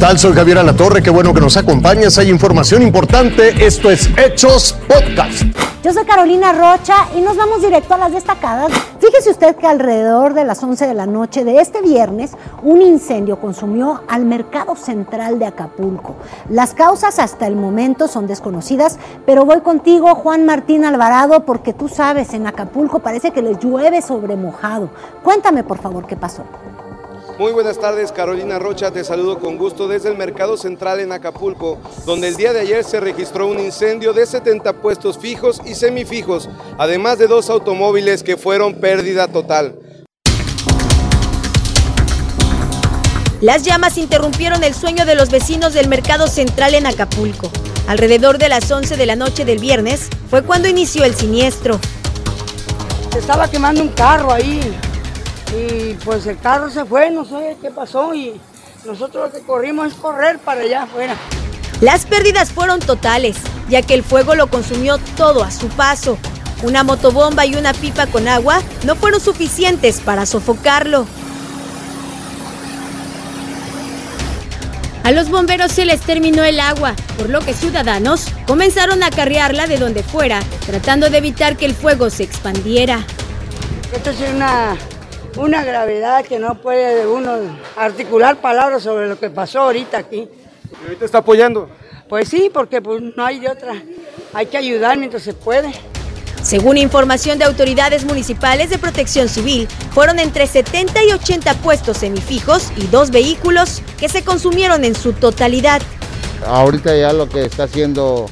tal? Soy Javier Alatorre, qué bueno que nos acompañas. Hay información importante. Esto es Hechos Podcast. Yo soy Carolina Rocha y nos vamos directo a las destacadas. Fíjese usted que alrededor de las 11 de la noche de este viernes, un incendio consumió al mercado central de Acapulco. Las causas hasta el momento son desconocidas, pero voy contigo, Juan Martín Alvarado, porque tú sabes, en Acapulco parece que les llueve sobre mojado. Cuéntame, por favor, qué pasó. Muy buenas tardes, Carolina Rocha, te saludo con gusto desde el Mercado Central en Acapulco, donde el día de ayer se registró un incendio de 70 puestos fijos y semifijos, además de dos automóviles que fueron pérdida total. Las llamas interrumpieron el sueño de los vecinos del Mercado Central en Acapulco. Alrededor de las 11 de la noche del viernes fue cuando inició el siniestro. Se estaba quemando un carro ahí, y pues el carro se fue, no sé qué pasó y nosotros lo que corrimos es correr para allá afuera. Las pérdidas fueron totales, ya que el fuego lo consumió todo a su paso. Una motobomba y una pipa con agua no fueron suficientes para sofocarlo. A los bomberos se les terminó el agua, por lo que ciudadanos comenzaron a carrearla de donde fuera, tratando de evitar que el fuego se expandiera. Esto es una una gravedad que no puede uno articular palabras sobre lo que pasó ahorita aquí. ¿Y ahorita está apoyando? Pues sí, porque pues, no hay de otra. Hay que ayudar mientras se puede. Según información de autoridades municipales de protección civil, fueron entre 70 y 80 puestos semifijos y dos vehículos que se consumieron en su totalidad. Ahorita ya lo que está haciendo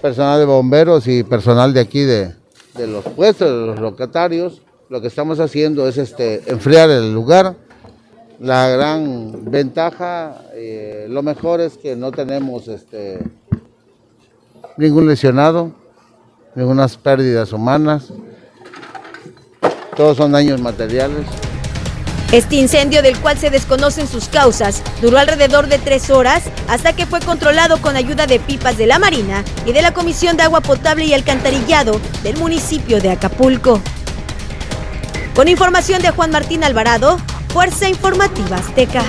personal de bomberos y personal de aquí de, de los puestos, de los locatarios, lo que estamos haciendo es este, enfriar el lugar. La gran ventaja, eh, lo mejor es que no tenemos este, ningún lesionado, ninguna pérdidas humanas. Todos son daños materiales. Este incendio, del cual se desconocen sus causas, duró alrededor de tres horas hasta que fue controlado con ayuda de pipas de la Marina y de la Comisión de Agua Potable y Alcantarillado del municipio de Acapulco. Con información de Juan Martín Alvarado, Fuerza Informativa Azteca.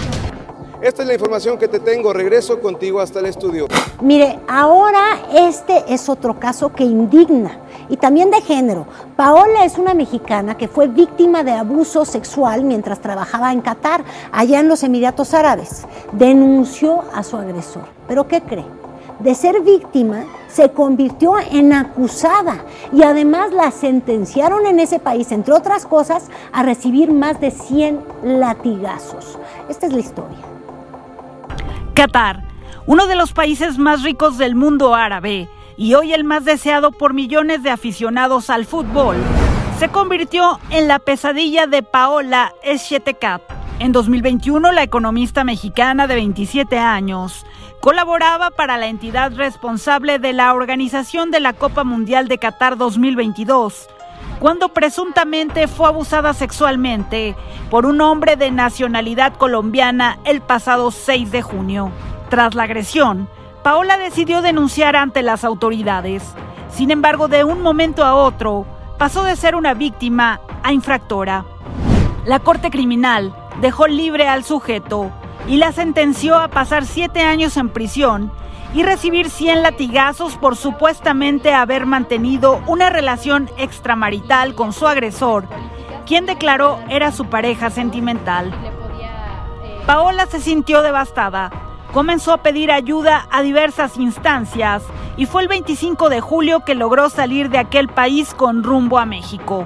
Esta es la información que te tengo. Regreso contigo hasta el estudio. Mire, ahora este es otro caso que indigna y también de género. Paola es una mexicana que fue víctima de abuso sexual mientras trabajaba en Qatar, allá en los Emiratos Árabes. Denunció a su agresor. ¿Pero qué cree? De ser víctima se convirtió en acusada y además la sentenciaron en ese país, entre otras cosas, a recibir más de 100 latigazos. Esta es la historia. Qatar, uno de los países más ricos del mundo árabe y hoy el más deseado por millones de aficionados al fútbol, se convirtió en la pesadilla de Paola Eschetekat. En 2021, la economista mexicana de 27 años colaboraba para la entidad responsable de la organización de la Copa Mundial de Qatar 2022, cuando presuntamente fue abusada sexualmente por un hombre de nacionalidad colombiana el pasado 6 de junio. Tras la agresión, Paola decidió denunciar ante las autoridades. Sin embargo, de un momento a otro, pasó de ser una víctima a infractora. La Corte Criminal dejó libre al sujeto y la sentenció a pasar siete años en prisión y recibir 100 latigazos por supuestamente haber mantenido una relación extramarital con su agresor, quien declaró era su pareja sentimental. Paola se sintió devastada, comenzó a pedir ayuda a diversas instancias y fue el 25 de julio que logró salir de aquel país con rumbo a México.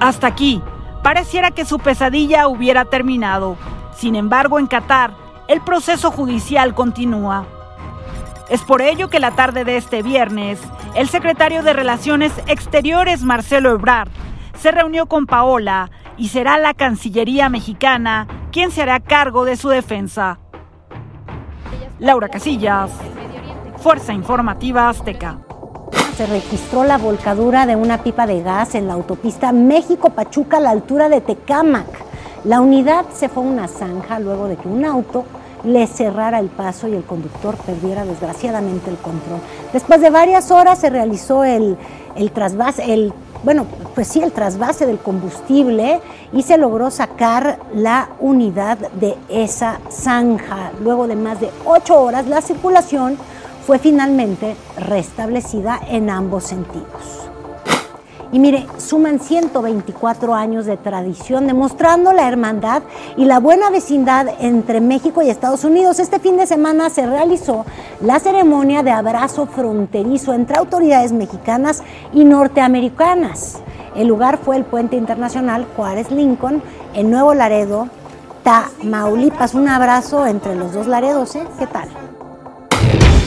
Hasta aquí, pareciera que su pesadilla hubiera terminado. Sin embargo, en Qatar, el proceso judicial continúa. Es por ello que la tarde de este viernes, el secretario de Relaciones Exteriores, Marcelo Ebrard, se reunió con Paola y será la Cancillería mexicana quien se hará cargo de su defensa. Laura Casillas, Fuerza Informativa Azteca. Se registró la volcadura de una pipa de gas en la autopista México-Pachuca a la altura de Tecámac. La unidad se fue a una zanja luego de que un auto le cerrara el paso y el conductor perdiera desgraciadamente el control. Después de varias horas se realizó el, el, bueno, pues sí, el trasvase del combustible y se logró sacar la unidad de esa zanja. Luego de más de ocho horas, la circulación fue finalmente restablecida en ambos sentidos. Y mire, suman 124 años de tradición demostrando la hermandad y la buena vecindad entre México y Estados Unidos. Este fin de semana se realizó la ceremonia de abrazo fronterizo entre autoridades mexicanas y norteamericanas. El lugar fue el puente internacional Juárez Lincoln en Nuevo Laredo, Tamaulipas. Un abrazo entre los dos Laredos, ¿eh? ¿Qué tal?